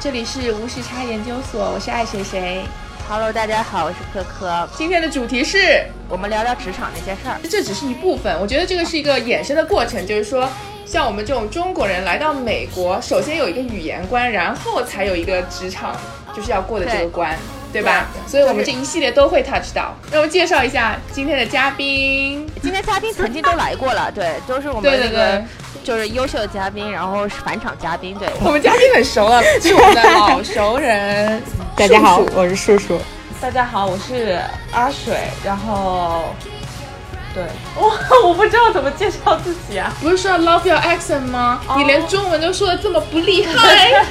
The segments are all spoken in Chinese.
这里是无时差研究所，我是爱谁谁。Hello，大家好，我是可可。今天的主题是，我们聊聊职场那些事儿。这只是一部分，我觉得这个是一个衍生的过程，就是说，像我们这种中国人来到美国，首先有一个语言关，然后才有一个职场就是要过的这个关。对吧？所以我们这一系列都会 touch 到。让我介绍一下今天的嘉宾。今天嘉宾曾经都来过了，对，都是我们那个对就是优秀的嘉宾，然后是返场嘉宾，对。我们嘉宾很熟了，是我们的老熟人。大家好我是叔叔。大家好，我是阿水，然后，对，我我不知道怎么介绍自己啊。不是说要 love your accent 吗？哦你连中文都说的这么不厉 害。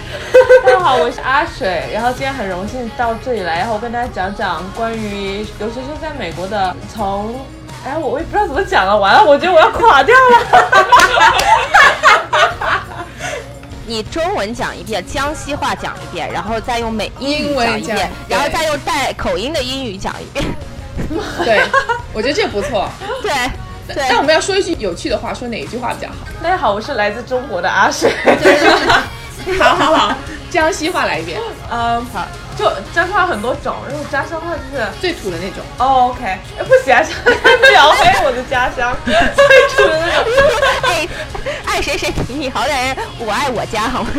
大家好，我是阿水，然后今天很荣幸到这里来，然后我跟大家讲讲关于留学生在美国的从，哎，我我也不知道怎么讲了，完了，我觉得我要垮掉了。你中文讲一遍，江西话讲一遍，然后再用美英文讲一遍，然后再用带口音的英语讲一遍。对，我觉得这不错。对对但我们要说一句有趣的话，说哪一句话比较好？大家好，我是来自中国的阿水。好好好，江西话来一遍，嗯，好，就家乡话很多种，然后家乡话就是。最土的那种。哦，OK，哎，不行啊，描黑我的家乡，最土的那种。哎，爱谁谁，你好歹我爱我家好吗？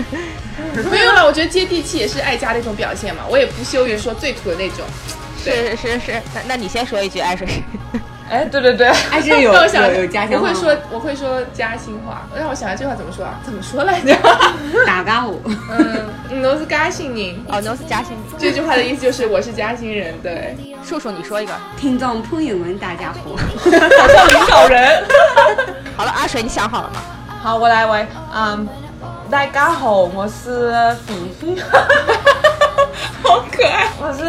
没有了，我觉得接地气也是爱家的一种表现嘛。我也不羞于说最土的那种。是是是是，那那你先说一句爱谁谁。哎，对对对，还是有 让我想有有家乡话我会说，我会说嘉兴话。让我想下这句话怎么说啊？怎么说来着？打干我。嗯，嗯我是嘉兴人。哦，都是嘉兴人。这句话的意思就是我是嘉兴人，对。叔叔，你说一个。听众朋友们，大家好。好像领导人。好了，阿水，你想好了吗？好，我来喂，嗯，大家好，我是比比，好可爱。我是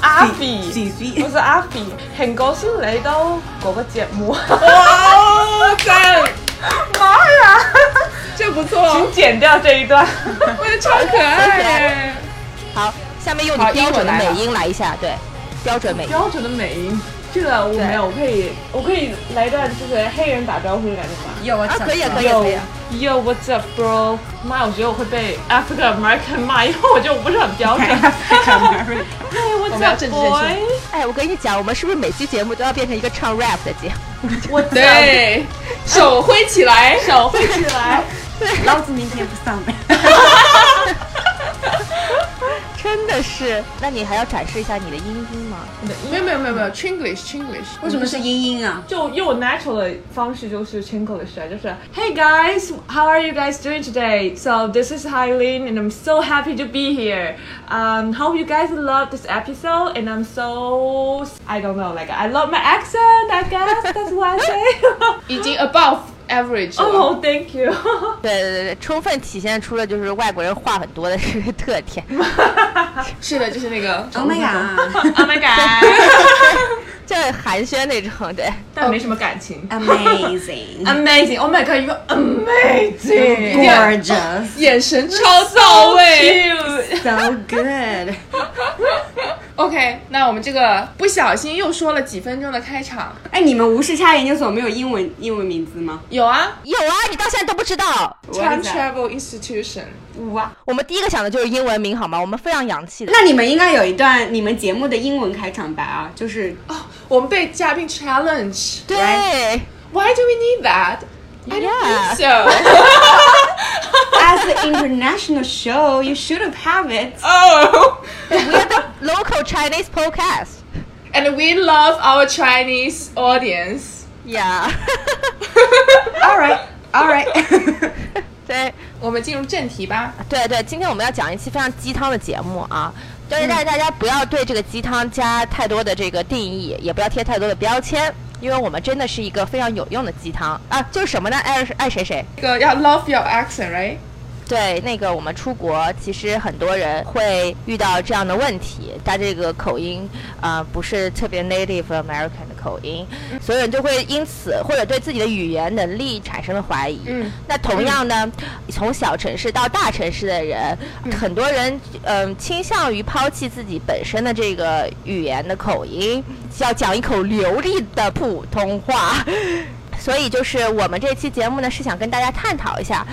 阿比，我？是阿比，很高兴来到嗰個節目。哇，赞！妈呀！这不错，請剪掉這一段。我觉得超可爱耶。好，下面用你好标准的美音来一下，对，标准美音。標準的美音，這個我沒有，我可以，我可以來一段就是黑人打招呼的感覺嗎？有啊啊，可以啊，可以啊，可以啊。Yo, what's up, bro？妈，我觉得我会被 African American 骂，因为我觉得我不是很标准。Hey, 我 what's up, 政治正確 boy？哎，我跟你讲，我们是不是每期节目都要变成一个唱 rap 的节目？我对，手挥起来，手挥起来。老子明天不上班。真的是。那你还要展示一下你的音音吗？没有没有没有没有，Chinglish，Chinglish，为什么是英英啊？就用我 natural 的方式就是 Chinglish 啊，就是 Hey guys, how are you guys doing today? So this is Hylene and I'm so happy to be here. Um, hope you guys love this episode and I'm so I don't know, like I love my accent. I guess that's what I say. 已经 above Average 了。oh, thank you. 对对对对，充分体现出了就是外国人话很多的这个特点。是的，就是那个 Oh my god! oh my god. 就寒暄那种，对。但没什么感情。Amazing, Amazing! Oh my god, you are amazing! gorgeous, 眼神超到位。So good. OK，那我们这个不小心又说了几分钟的开场，哎，你们无时差研究所没有英文英文名字吗？有啊有啊，你到现在都不知道。，Time Travel Institution。哇，我们第一个想的就是英文名，好吗？我们非常洋气的。那你们应该有一段你们节目的英文开场白啊，就是哦，我们被嘉宾 challenge。对 Why do we need that? I don't Yeah. think so. as an international show, you should have have it. oh, we're the local Chinese podcast. and we love our Chinese audience. Yeah. All right, all right. 对我们进入正题吧。对对，今天我们要讲一期非常鸡汤的节目啊，但是大大家不要对这个鸡汤加太多的这个定义，也不要贴太多的标签， 因为我们真的是一个非常有用的鸡汤啊，就是什么呢？爱爱谁谁。这个要 love your accent，right？对，那个我们出国，其实很多人会遇到这样的问题，他这个口音啊、呃不是特别 native American 的口音，所有人就会因此或者对自己的语言能力产生了怀疑。嗯，那同样呢，从小城市到大城市的人，很多人嗯、倾向于抛弃自己本身的这个语言的口音，要讲一口流利的普通话。所以就是我们这期节目呢，是想跟大家探讨一下，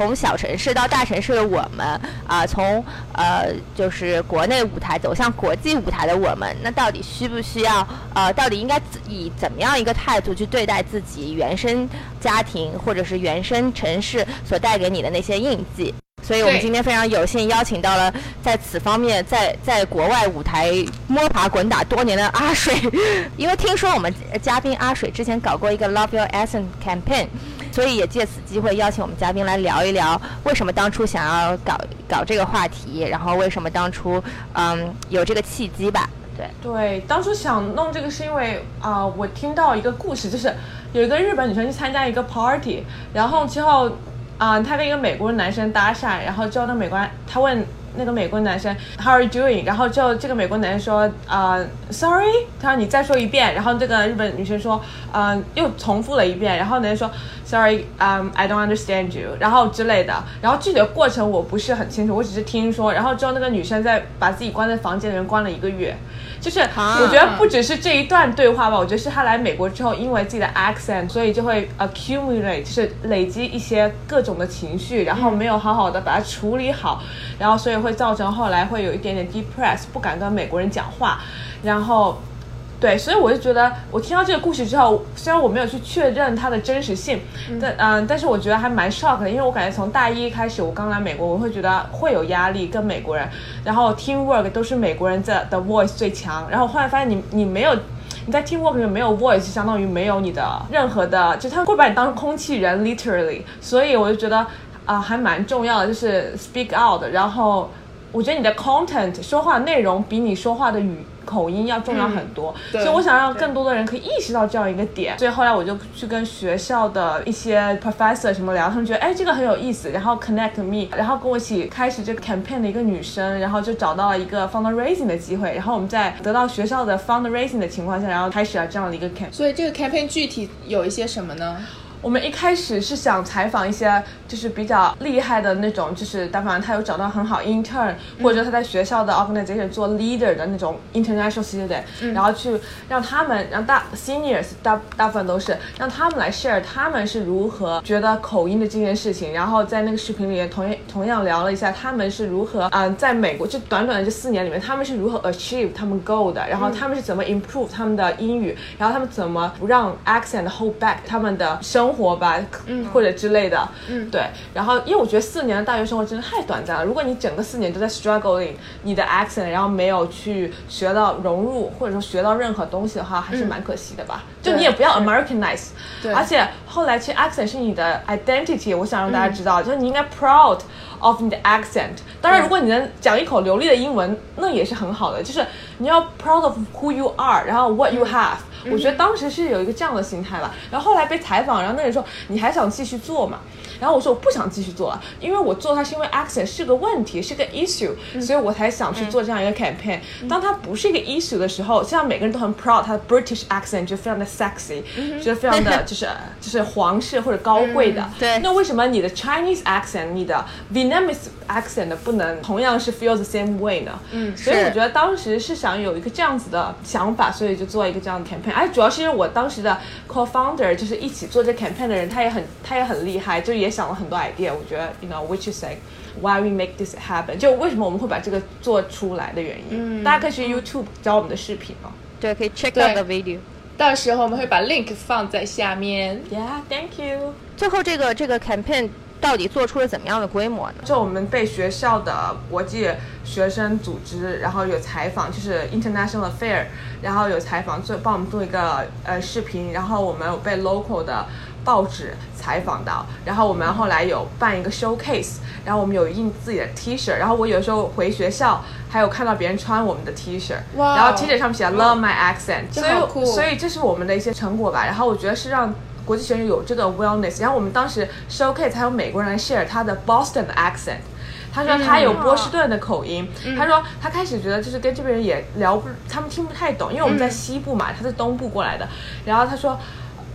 从从小城市到大城市的我们啊、从呃就是国内舞台走向国际舞台的我们，那到底需不需要呃，到底应该以怎么样一个态度去对待自己原生家庭或者是原生城市所带给你的那些印记？所以我们今天非常有幸邀请到了在此方面在在国外舞台摸爬滚打多年的阿水，因为听说我们嘉宾阿水之前搞过一个 Love Your Essence campaign，所以也借此机会邀请我们嘉宾来聊一聊为什么当初想要搞搞这个话题，然后为什么当初嗯有这个契机吧。对，对，当初想弄这个是因为啊、我听到一个故事，就是有一个日本女生去参加一个 party，然后之后啊、她跟一个美国男生搭讪，然后之后那美国人她问那个美国男生 How are you doing？然后就这个美国男生说啊、Sorry，他说你再说一遍，然后这个日本女生说啊、又重复了一遍，然后男生说 Sorry，嗯、I don't understand you，然后之类的，然后具体的过程我不是很清楚，我只是听说，然后之后那个女生在把自己关在房间里面关了一个月，就是我觉得不只是这一段对话吧，我觉得是他来美国之后，因为自己的 accent，所以就会 accumulate，就是累积一些各种的情绪，然后没有好好的把它处理好，然后所以会造成后来会有一点点 depressed，不敢跟美国人讲话，然后。对，所以我就觉得，我听到这个故事之后，虽然我没有去确认它的真实性，但嗯、但是我觉得还蛮 shock 的，因为我感觉从大一开始，我刚来美国，我会觉得会有压力，跟美国人，然后 teamwork 都是美国人的的 voice 最强，然后后来发现你你没有。你在 teamwork 里面没有 voice，相当于没有你的任何的，就他们会把你当空气人，literally。所以我就觉得啊、还蛮重要的，就是 speak out。然后我觉得你的 content 说话内容比你说话的语口音要重要很多，对所以我想让更多的人可以意识到这样一个点。所以后来我就去跟学校的一些 professor 什么聊，他们觉得哎这个很有意思，然后 connect me，然后跟我一起开始这个 campaign 的一个女生，然后就找到了一个 fundraising 的机会，然后我们在得到学校的 fundraising 的情况下，然后开始了这样的一个 campaign。所以这个 campaign 具体有一些什么呢？我们一开始是想采访一些就是比较厉害的那种，就是但凡他有找到很好 intern，、或者他在学校的 organization 做 leader 的那种 international student，、然后去让他们让大 seniors 大大部分都是让他们来 share 他们是如何觉得口音的这件事情，然后在那个视频里面同样同样聊了一下他们是如何嗯、在美国这短短的这四年里面他们是如何 achieve 他们 goal 的，然后他们是怎么 improve 他们的英语，然后他们怎么不让 accent hold back 他们的生活吧，嗯，或者之类的，嗯，对。然后因为我觉得四年的大学生活真的太短暂了，如果你整个四年都在 struggling 你的 accent，然后没有去学到融入或者说学到任何东西的话，还是蛮可惜的吧。就你也不要 Americanize，对而且后来其实 accent 是你的 identity，我想让大家知道，就是你应该 proud of 你的 accent。当然，如果你能讲一口流利的英文，那也是很好的。就是你要 proud of who you are，然后 what you have。我觉得当时是有一个这样的心态吧。然后后来被采访，然后那人说你还想继续做吗？然后我说我不想继续做了，因为我做它是因为 accent 是个问题，是个 issue，、所以我才想去做这样一个 campaign。当它不是一个 issue 的时候，像每个人都很 proud 他的 British accent 就非常的 sexy，、觉得非常的 就是就是皇室或者高贵的。对那为什么你的 Chinese accent、你的 Vietnamese accent 不能同样是 feel the same way 呢？嗯，所以我觉得当时是想有一个这样子的想法，所以就做一个这样的 campaign。哎主要是因为我当时的 co-founder 就是一起做这 campaign 的人，他也很他也很厉害，就也想了很多 idea。我觉得，you know which is like why we make this happen，就为什么我们会把这个做出来的原因。嗯大家可以去 YouTube 找我们的视频哦。对，可以 check out the video。到时候我们会把 link 放在下面。Yeah，thank you。最后这个这个 campaign 到底做出了怎么样的规模呢？就我们被学校的国际学生组织，然后有采访，就是 international affair，然后有采访做帮我们做一个呃视频，然后我们有被 local 的报纸采访到，然后我们后来有办一个 showcase，然后我们有印自己的 T 恤，然后我有时候回学校还有看到别人穿我们的 T 恤，哇然后 T 恤上面写 Love my accent，所以所以这是我们的一些成果吧，然后我觉得是让。国际学生有这个 wellness，然后我们当时 showcase 还有美国人来 share 他的 Boston 的 accent，他说他有波士顿的口音，他说他开始觉得就是跟这边人也聊不，他们听不太懂，因为我们在西部嘛，他是东部过来的，然后他说，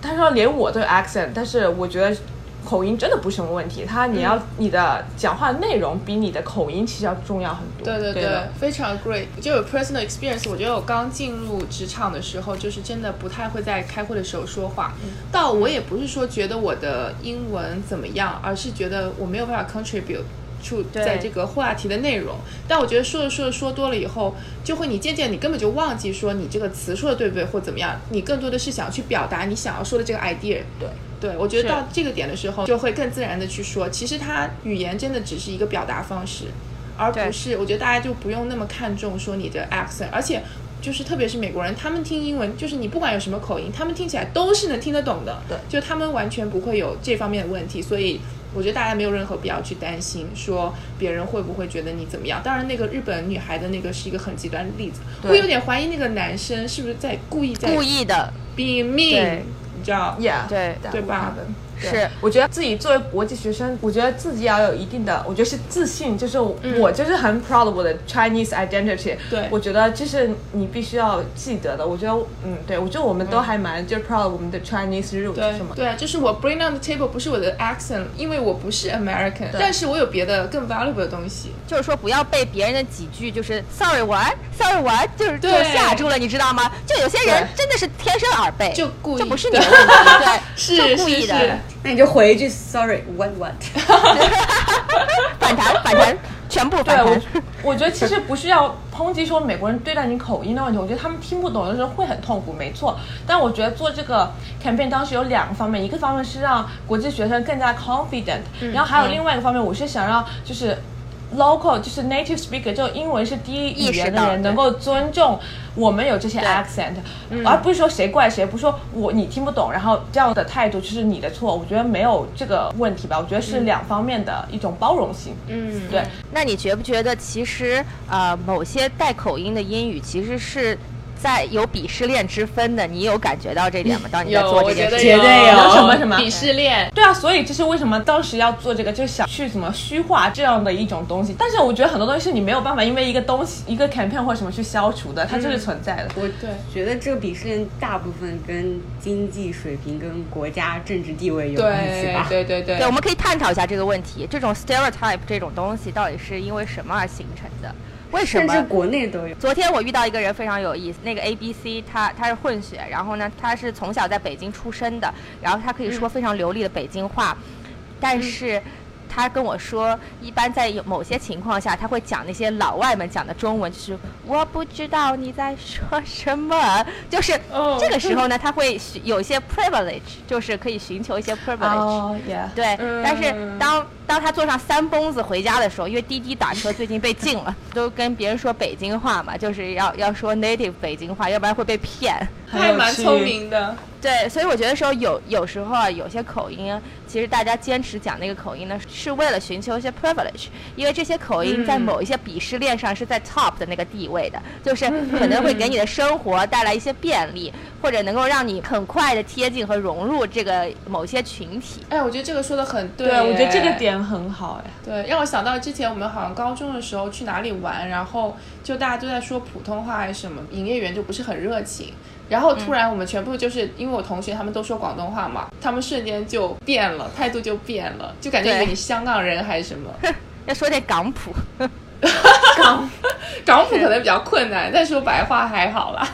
他说连我都有 accent，但是我觉得口音真的不是什么问题，他你要你的讲话内容比你的口音其实要重要很多。对对对的，非常 great。就有 personal experience，我觉得我刚进入职场的时候，就是真的不太会在开会的时候说话。倒我也不是说觉得我的英文怎么样，而是觉得我没有办法 contribute。出在这个话题的内容，但我觉得说着说着说多了以后，就会你渐渐你根本就忘记说你这个词说的对不对或怎么样，你更多的是想去表达你想要说的这个 idea。对对，我觉得到这个点的时候，就会更自然的去说，其实它语言真的只是一个表达方式，而不是我觉得大家就不用那么看重说你的 accent，而且。就是特别是美国人，他们听英文，就是你不管有什么口音，他们听起来都是能听得懂的。对就他们完全不会有这方面的问题，所以我觉得大家没有任何必要去担心说别人会不会觉得你怎么样。当然，那个日本女孩的那个是一个很极端的例子，对。我有点怀疑那个男生是不是在故意在故意的，be mean，对你知道？，Yeah，对对吧？是我觉得自己作为国际学生，我觉得自己要有一定的，我觉得是自信，就是我就是很 proud of 我的 Chinese identity。对我觉得这是你必须要记得的。我觉得，嗯，对，我觉得我们都还蛮就 proud of 我们的 Chinese root 对是吗？对，就是我 bring on the table 不是我的 accent，因为我不是 American，但是我有别的更 valuable 的东西。就是说不要被别人的几句就是 sorry what sorry what 就是就吓住了，你知道吗？就有些人真的是天生耳背，就故意这不是你的对，是故意的那你就回一句 sorry what what。反弹反弹，全部对我反弹。，我觉得其实不是要抨击说美国人对待你口音的问题，我觉得他们听不懂的时候会很痛苦，没错。但我觉得做这个 campaign 当时有两个方面，一个方面是让国际学生更加 confident，、然后还有另外一个方面，我是想让就是。Local 就是 native speaker，就英文是第一语言的人能够尊重我们有这些 accent，、而不是说谁怪谁，不是说我你听不懂，然后这样的态度就是你的错。我觉得没有这个问题吧，我觉得是两方面的一种包容性。嗯，对，那你觉不觉得其实呃某些带口音的英语其实是在有鄙视链之分的？你有感觉到这点吗？当你在，做这件事情，绝对有有什么什么鄙视链。对啊，所以这是为什么当时要做这个，就想去什么虚化这样的一种东西。但是我觉得很多东西是你没有办法因为一个东西、一个 campaign 或者什么去消除的，它就是存在的。我对觉得这个鄙视链大部分跟经济水平、跟国家政治地位有关系对吧？对对对对，我们可以探讨一下这个问题。这种 stereotype 这种东西到底是因为什么而形成的？为什么？甚至国内都有。昨天我遇到一个人非常有意思，那个 A B C 他他是混血，然后呢他是从小在北京出生的，然后他可以说非常流利的北京话，但是。他跟我说，一般在有某些情况下，他会讲那些老外们讲的中文，就是我不知道你在说什么，就是哦这个时候呢，他会有一些 privilege，就是可以寻求一些 privilege。对，嗯但是当当他坐上三蹦子回家的时候，因为滴滴打车最近被禁了，都跟别人说北京话嘛，就是要要说 native 北京话，要不然会被骗。还蛮聪明的。对，所以我觉得说有有时候啊，有些口音啊，其实大家坚持讲那个口音呢，是为了寻求一些 privilege，因为这些口音在某一些鄙视链上是在 top 的那个地位的，就是可能会给你的生活带来一些便利，或者能够让你很快的贴近和融入这个某些群体。哎，我觉得这个说的很对。对，我觉得这个。点很好哎。对，让我想到之前我们好像高中的时候去哪里玩，然后就大家都在说普通话还是什么，营业员就不是很热情。然后突然我们全部就是因为我同学他们都说广东话嘛，他们瞬间就变了，态度就变了，就感觉以为对你香港人还是什么。要说点港普，港 港普可能比较困难，但说白话还好啦。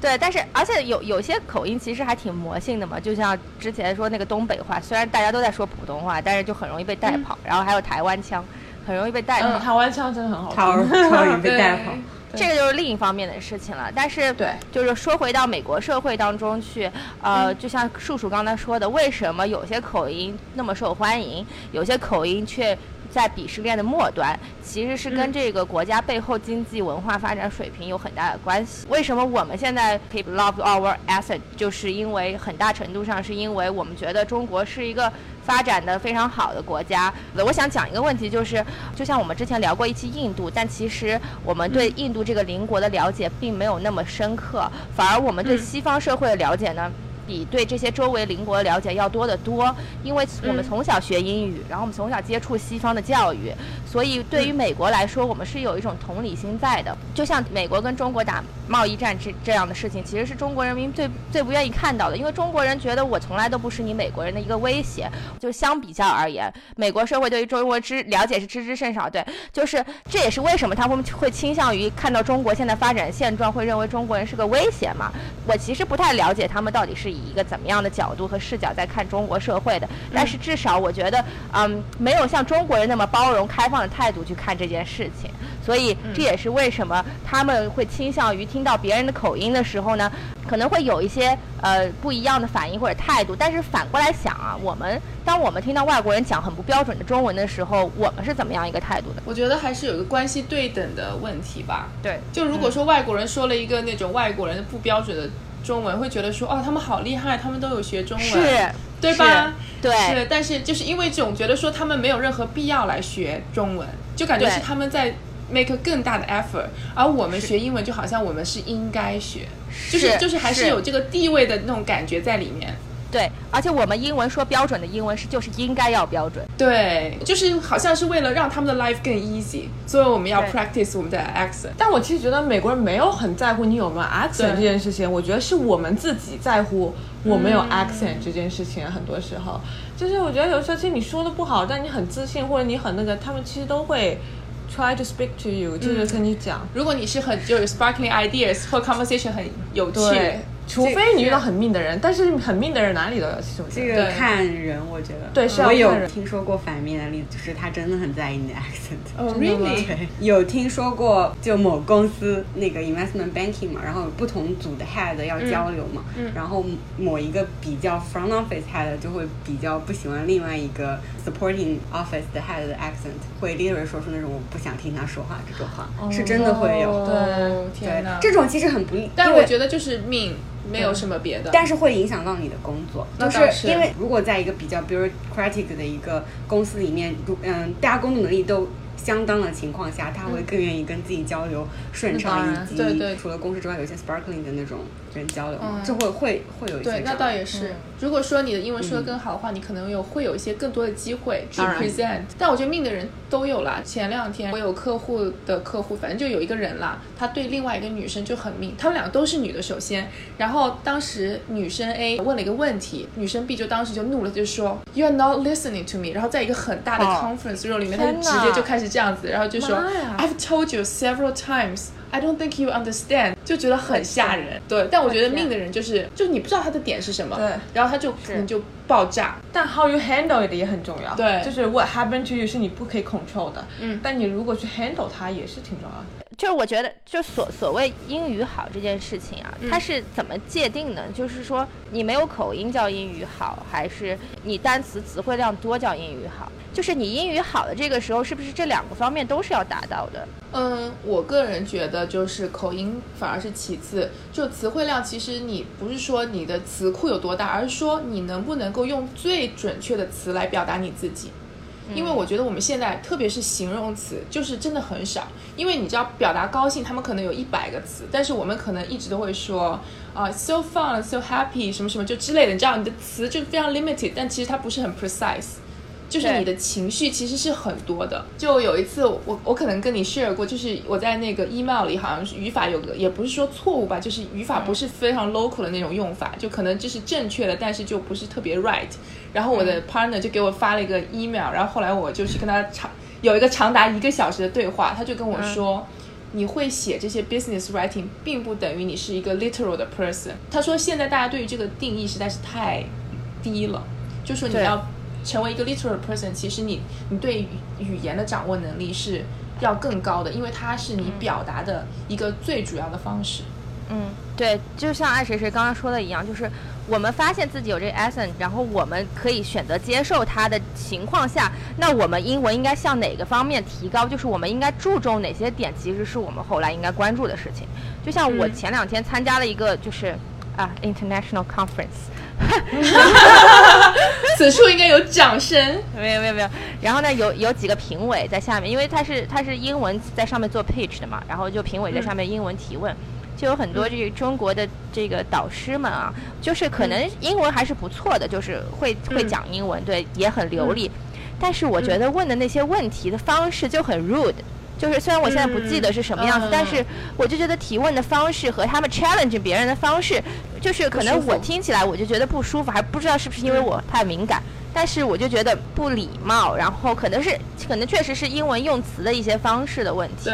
对，但是而且有有些口音其实还挺魔性的嘛，就像之前说那个东北话，虽然大家都在说普通话，但是就很容易被带跑，然后还有台湾腔，很容易被带跑。嗯，台湾腔真的很好超听。超容易被带跑。这个就是另一方面的事情了。但是，对，就是说回到美国社会当中去，呃，就像叔叔刚才说的，为什么有些口音那么受欢迎，有些口音却在鄙视链的末端，其实是跟这个国家背后经济文化发展水平有很大的关系。为什么我们现在 keep love our asset，就是因为很大程度上是因为我们觉得中国是一个。发展的非常好的国家，我想讲一个问题，就是就像我们之前聊过一期印度，但其实我们对印度这个邻国的了解并没有那么深刻，反而我们对西方社会的了解呢，比对这些周围邻国的了解要多得多，因为我们嗯从小学英语，然后我们从小接触西方的教育，所以对于美国来说，我们是有一种同理心在的。就像美国跟中国打贸易战这这样的事情，其实是中国人民最最不愿意看到的，因为中国人觉得我从来都不是你美国人的一个威胁。就相比较而言，美国社会对于中国知了解是知之甚少，对，就是这也是为什么他们会倾向于看到中国现在发展现状，会认为中国人是个威胁嘛。我其实不太了解他们到底是以一个怎么样的角度和视角在看中国社会的，但是至少我觉得，嗯，没有像中国人那么包容开放的态度去看这件事情，所以这也是为什么他们会倾向于听到别人的口音的时候呢，可能会有一些呃不一样的反应或者态度。但是反过来想啊，我们当我们听到外国人讲很不标准的中文的时候，我们是怎么样一个态度的？我觉得还是有一个关系对等的问题吧。对，就如果说外国人说了一个那种外国人不标准的中文，会觉得说哦，他们好厉害，他们都有学中文，是，对吧？对，是，但是就是因为总觉得说他们没有任何必要来学中文，就感觉是他们在 make 更大的 effort，而我们学英文就好像我们是应该学，就是是就是还是是有这个地位的那种感觉在里面。对，而且我们英文说标准的英文是就是应该要标准。对，就是好像是为了让他们的 life 更 easy，所以我们要 practice 我们的 accent。但我其实觉得美国人没有很在乎你有没有 accent 这件事情，我觉得是我们自己在乎我没有嗯 accent 这件事情。很多时候，就是我觉得有时候其实你说的不好，但你很自信或者你很那个，他们其实都会 try to speak to you，就是跟你讲。如果你是很就是 sparkling ideas 或 conversation 很有趣，对，除非你遇到很命的人，但是很命的人哪里都有，其实我觉这。个看人，我觉得对是要我有听说过反面的例子，就是他真的很在意你的 accent。哦、really？有听说过，就某公司那个 investment banking 嘛，然后有不同组的 head 要交流嘛，然后某一个比较 front office head 就会比较不喜欢另外一个 supporting office 的 head 的 accent，会 literally 说出那种我不想听他说话这种话，是真的会有。对哪，！这种其实很不利，但我觉得就是命，没有什么别的。但是会影响到你的工作，就是因为如果在一个比较 bureaucratic 的一个公司里面，如嗯，大家工作能力都相当的情况下，他会更愿意跟自己交流顺畅，以及除了公事之外，有一些 sparkling 的那种人交流嘛，嗯这会会会有一些对，那倒也是。如果说你的英文说的更好的话，你可能有会有一些更多的机会去当然 present。但我觉得命的人都有啦。前两天我有客户的客户，反正就有一个人啦，他对另外一个女生就很命，他们两个都是女的，首先，然后当时女生 A 问了一个问题，女生 B 就当时就怒了，就说 You are not listening to me。然后在一个很大的哦 conference room 里面，他就直接就开始这样子，然后就说 I've told you several times。I don't think you understand，就觉得很吓人。对，但我觉得命的人就是，就是你不知道他的点是什么，对然后他就可能就爆炸。但 how you handle it 也很重要。对就是 what happened to you 是你不可以 control 的。嗯但你如果去 handle 它也是挺重要的。就是我觉得，就所所谓英语好这件事情啊，它是怎么界定呢？就是说，你没有口音叫英语好，还是你单词词汇量多叫英语好？就是你英语好的这个时候，是不是这两个方面都是要达到的？嗯，我个人觉得就是口音反而是其次，就词汇量，其实你不是说你的词库有多大，而是说你能不能够用最准确的词来表达你自己。因为我觉得我们现在，特别是形容词，就是真的很少。因为你知道，表达高兴，他们可能有一百个词，但是我们可能一直都会说啊、s o fun, so happy，什么什么就之类的。你知道，你的词就非常 limited，但其实它不是很 precise。就是你的情绪其实是很多的。就有一次我我可能跟你 share 过，就是我在那个 email 里好像是语法有个，也不是说错误吧，就是语法不是非常 local 的那种用法，就可能就是正确的，但是就不是特别 right。然后我的 partner 就给我发了一个 email，然后后来我就去跟他长有一个长达一个小时的对话，他就跟我说。你会写这些 business writing，并不等于你是一个 literal 的 person。他说现在大家对于这个定义实在是太低了，就说你要成为一个 literal person，其实你你对语语言的掌握能力是要更高的，因为它是你表达的一个最主要的方式。嗯，对，就像爱谁谁刚刚说的一样，就是我们发现自己有这个 accent，然后我们可以选择接受它的情况下，那我们英文应该向哪个方面提高？就是我们应该注重哪些点，其实是我们后来应该关注的事情。就像我嗯前两天参加了一个就是。啊，international conference，此处应该有掌声。没有没有没有。然后呢，有有几个评委在下面，因为他是他是英文在上面做 pitch 的嘛，然后就评委在上面英文提问。就有很多这个中国的这个导师们啊，就是可能英文还是不错的，就是会会讲英文，对，也很流利。但是我觉得问的那些问题的方式就很 rude，就是虽然我现在不记得是什么样子，但是我就觉得提问的方式和他们 challenge 别人的方式，就是可能我听起来我就觉得不舒服，还不知道是不是因为我太敏感，但是我就觉得不礼貌，然后可能是可能确实是英文用词的一些方式的问题。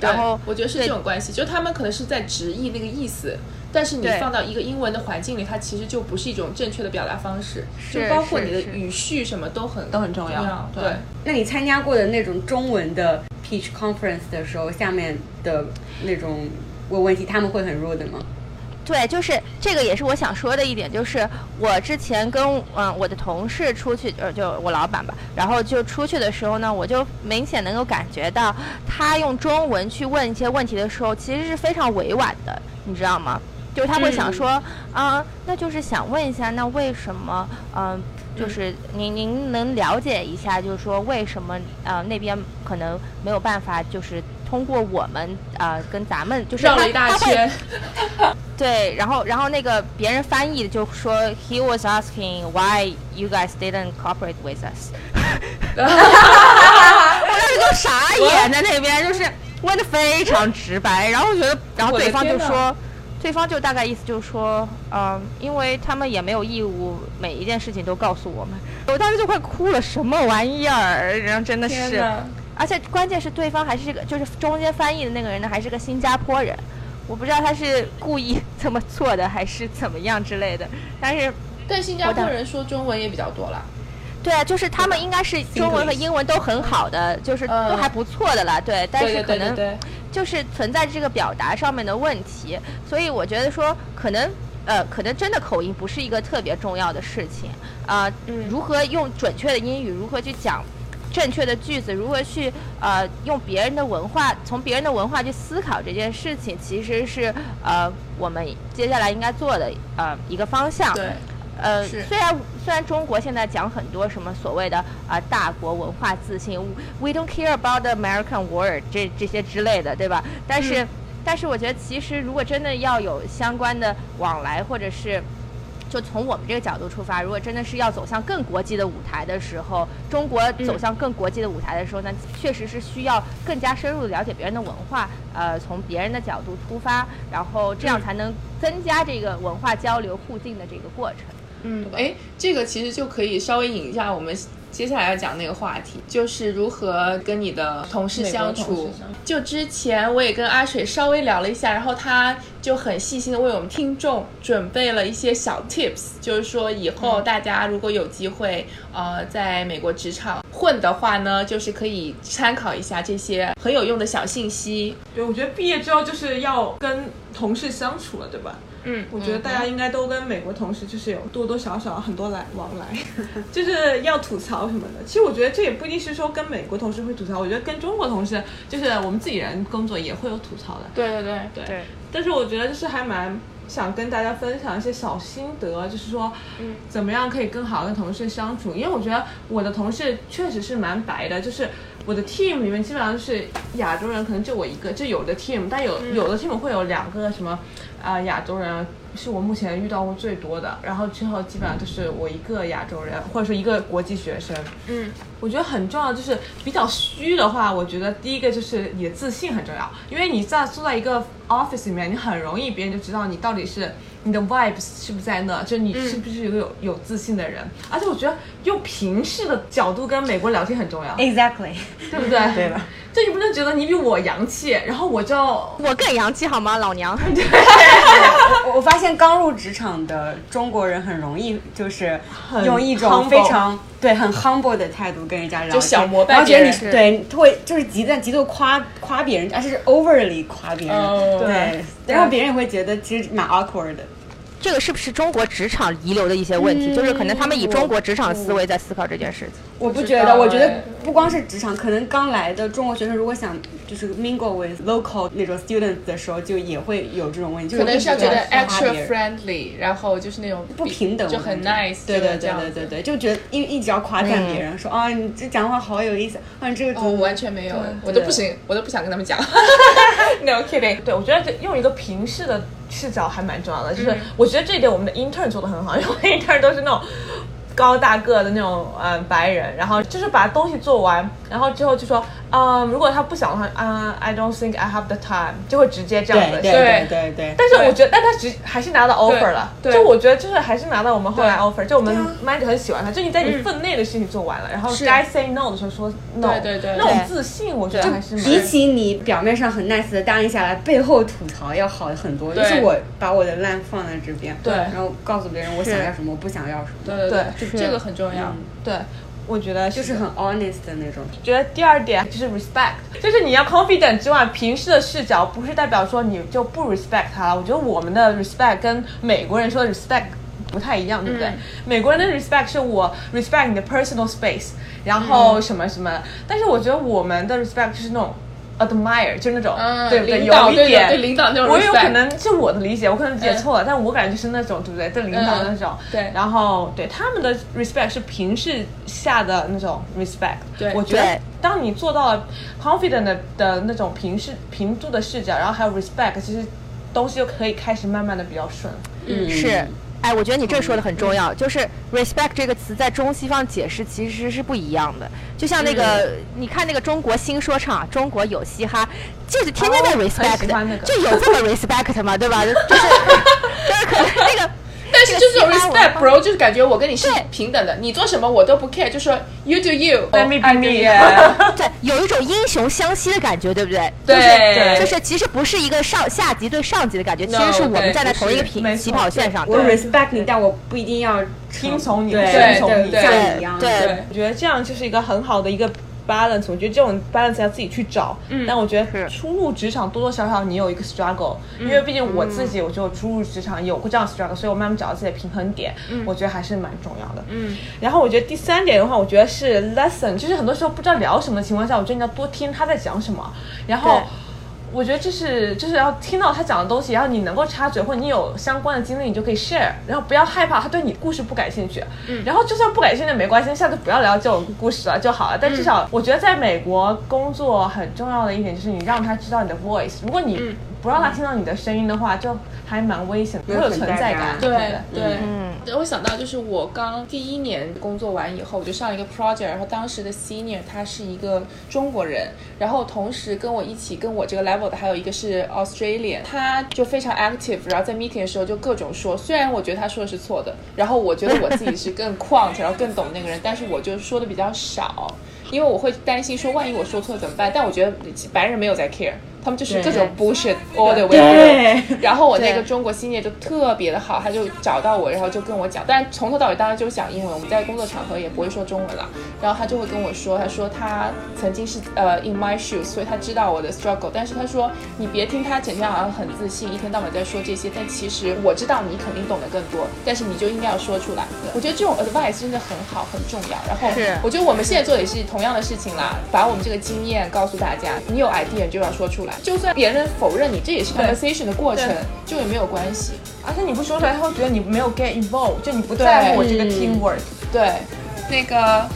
对，然后我觉得是这种关系，就他们可能是在直译那个意思。但是你放到一个英文的环境里，它其实就不是一种正确的表达方式，就包括你的语序什么都很都很重要。对，那你参加过的那种中文的 Peach Conference 的时候，下面的那种问问题，他们会很 rude 吗？对，就是这个也是我想说的一点，就是我之前跟嗯我的同事出去，呃，就我老板吧，然后就出去的时候呢，我就明显能够感觉到他用中文去问一些问题的时候，其实是非常委婉的，你知道吗？就是他会想说，啊，那就是想问一下，那为什么，嗯，就是您您能了解一下，就是说为什么，呃，那边可能没有办法，就是通过我们，呃，跟咱们就是绕了一大圈，对，然后然后那个别人翻译的就说，He was asking why you guys didn't cooperate with us，我当时就傻眼在那边，就是问的非常直白，然后觉得，然后对方就说。对方就大概意思就是说，嗯，因为他们也没有义务每一件事情都告诉我们。我当时就快哭了，什么玩意儿？然后真的是，而且关键是对方还是个，就是中间翻译的那个人呢，还是个新加坡人。我不知道他是故意 这么做的，还是怎么样之类的。但是，但新加坡人说中文也比较多了。对啊，就是他们应该是中文和英文都很好的，就是都还不错的啦。对，但是可能。就是存在这个表达上面的问题，所以我觉得说可能呃可能真的口音不是一个特别重要的事情啊，如何用准确的英语，如何去讲正确的句子，如何去呃用别人的文化，从别人的文化去思考这件事情，其实是呃我们接下来应该做的呃一个方向。对。呃，虽然虽然中国现在讲很多什么所谓的啊大国文化自信，We don't care about the American word 这这些之类的，对吧？但是但是我觉得其实如果真的要有相关的往来，或者是就从我们这个角度出发，如果真的是要走向更国际的舞台的时候，中国走向更国际的舞台的时候，那确实是需要更加深入的了解别人的文化，呃，从别人的角度出发，然后这样才能增加这个文化交流互进的这个过程。嗯，哎，这个其实就可以稍微引一下我们接下来要讲那个话题，就是如何跟你的同事相处。就之前我也跟阿水稍微聊了一下，然后他就很细心的为我们听众准备了一些小 tips，就是说以后大家如果有机会呃在美国职场混的话呢，就是可以参考一下这些很有用的小信息。对，我觉得毕业之后就是要跟同事相处了，对吧？嗯，我觉得大家应该都跟美国同事就是有多多少少很多来往来，就是要吐槽什么的。其实我觉得这也不一定是说跟美国同事会吐槽，我觉得跟中国同事就是我们自己人工作也会有吐槽的。对对对对。但是我觉得就是还蛮想跟大家分享一些小心得，就是说，嗯，怎么样可以更好跟同事相处？因为我觉得我的同事确实是蛮白的，就是我的 team 里面基本上是亚洲人，可能就我一个，就有的 team，但有有的 team 会有两个什么。啊，亚洲人是我目前遇到过最多的，然后之后基本上都是我一个亚洲人，或者说一个国际学生。嗯，我觉得很重要，就是比较虚的话，我觉得第一个就是你的自信很重要，因为你在坐在一个 office 里面，你很容易别人就知道你到底是。你的 vibes 是不是在那？就你是不是一个有有自信的人？而且我觉得用平视的角度跟美国聊天很重要。Exactly，对不对？对吧？就你不能觉得你比我洋气，然后我就我更洋气好吗，老娘？对。我 我发现刚入职场的中国人很容易就是用一种非常对很 humble 的态度跟人家聊，就小膜拜然后觉得你是对会就是极在极度夸夸别人，而且是 overly 夸别人。对。然后别人也会觉得其实蛮 awkward 的。这个是不是中国职场遗留的一些问题？就是可能他们以中国职场思维在思考这件事情。我不觉得，我觉得哎不光是职场，可能刚来的中国学生如果想就是 mingle with local 那种 students 的时候，就也会有这种问题，就是可能是要觉得 extra friendly，然后就是那种不平等，就很 nice，对对对对对对，就觉得一一直要夸赞别人，说啊你这讲话好有意思，啊你这个怎哦，完全没有，我都不行，我都不想跟他们讲。no kidding。对，我觉得这用一个平视的视角还蛮重要的，就是嗯我觉得这一点我们的 intern 做的很好，因为 intern 都是那种。高大个的那种嗯白人，然后就是把东西做完，然后之后就说，嗯，如果他不想的话，嗯，I don't think I have the time，就会直接这样子。对对对对。对，但是我觉得，但他只还是拿到 offer 了，对。就我觉得就是还是拿到我们后来 offer，就我们 manager 很喜欢他，就你在你分内的事情做完了，然后该 say no 的时候说 no，对对对。那种自信我觉得还是比起你表面上很 nice 的答应下来，背后吐槽要好很多。就是我把我的烂放在这边，对。然后告诉别人我想要什么，我不想要什么，对对对。就这个很重要。对，我觉得就是很 honest 的那种。觉得第二点就是 respect，就是你要 confident 之外，平视的视角不是代表说你就不 respect 他了。我觉得我们的 respect 跟美国人说的 respect 不太一样，对不对？嗯美国人的 respect 是我 respect 你的 personal space，然后什么什么，但是我觉得我们的 respect 就是那种。Admire 就是那种，嗯对不对？有一点对对领导那种我有可能是我的理解，我可能理解错了，但我感觉就是那种，对不对？对领导的那种，对然后对他们的 respect 是平视下的那种 respect，对我觉得当你做到了 confident 的的那种平视平度的视角，然后还有 respect，其实东西就可以开始慢慢的比较顺。嗯，是，哎，我觉得你这说的很重要，就是 respect 这个词在中西方解释其实是不一样的。就像那个，你看那个中国新说唱，中国有嘻哈，就是天天在 respect，、就有这么 respect 吗？对吧？就是就是可能那个。但是就是 respect bro，就是感觉我跟你是平等的，你做什么我都不 care，就说 you do you，Let me be do me 对，有一种英雄相惜的感觉，对不对？对。就是就是其实不是一个上下级对上级的感觉，其实是我们站在同一个平起跑线上。我 respect 你，但我不一定要听从你对顺从你像你一样。对。对。我觉得这样就是一个很好的一个 balance。我觉得这种 balance 要自己去找。嗯，但我觉得初入职场多多少少你有一个 struggle，、因为毕竟我自己我就初入职场有过这样 struggle，所以我慢慢找到自己的平衡点，我觉得还是蛮重要的。嗯，然后我觉得第三点的话，我觉得是 lesson，就是很多时候不知道聊什么的情况下，我觉得你要多听他在讲什么，然后对。我觉得这是就是要听到他讲的东西，然后你能够插嘴，或者你有相关的经历，你就可以 share，然后不要害怕他对你故事不感兴趣。嗯，然后就算不感兴趣没关系，下次不要聊这种故事了就好了。但至少我觉得在美国工作很重要的一点就是你让他知道你的 voice，如果你不让他听到你的声音的话，就还蛮危险的，会有存在感。对不对，嗯我想到就是我刚第一年工作完以后，我就上了一个 project，然后当时的 senior 他是一个中国人，然后同时跟我一起跟我这个 level 的还有一个是 Australian，他就非常 active，然后在 meeting 的时候就各种说，虽然我觉得他说的是错的，然后我觉得我自己是更 quant，然后更懂那个人，但是我就说的比较少。因为我会担心说，万一我说错怎么办？但我觉得白人没有在 care，他们就是各种 bullshit all the way。然后我那个中国 senior 就特别的好，他就找到我，然后就跟我讲，但是从头到尾当然就是讲英文，我们在工作场合也不会说中文了。然后他就会跟我说，他说他曾经是呃 in my shoes，所以他知道我的 struggle，但是他说你别听他整天好像很自信，一天到晚在说这些，但其实我知道你肯定懂得更多，但是你就应该要说出来。我觉得这种 advice 真的很好，很重要。然后我觉得我们现在做的也是同样的事情啦，把我们这个经验告诉大家，你有 idea 就要说出来，就算别人否认你，这也是 conversation 的过程，就也没有关系。而且你不说出来，他会觉得你没有 get involved，就你不在乎我这个对 teamwork。对，那个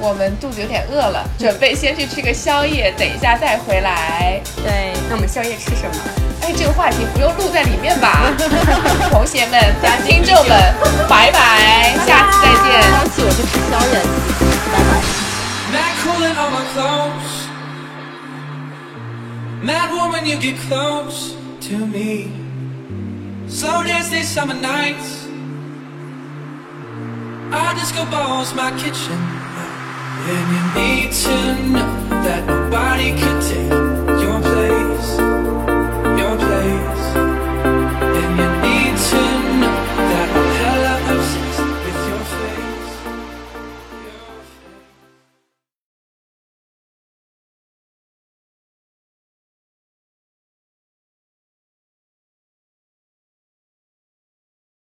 我们肚子有点饿了，准备先去吃个宵夜，等一下再回来。对，那我们宵夜吃什么？哎，这个话题不用录在里面吧？同学们、听众们，拜拜，下次再见。想起我去吃宵夜，拜拜。Mad woman, you get close to me. Slow dance these summer nights. Our disco ball's my kitchen. And you need to know that nobody could take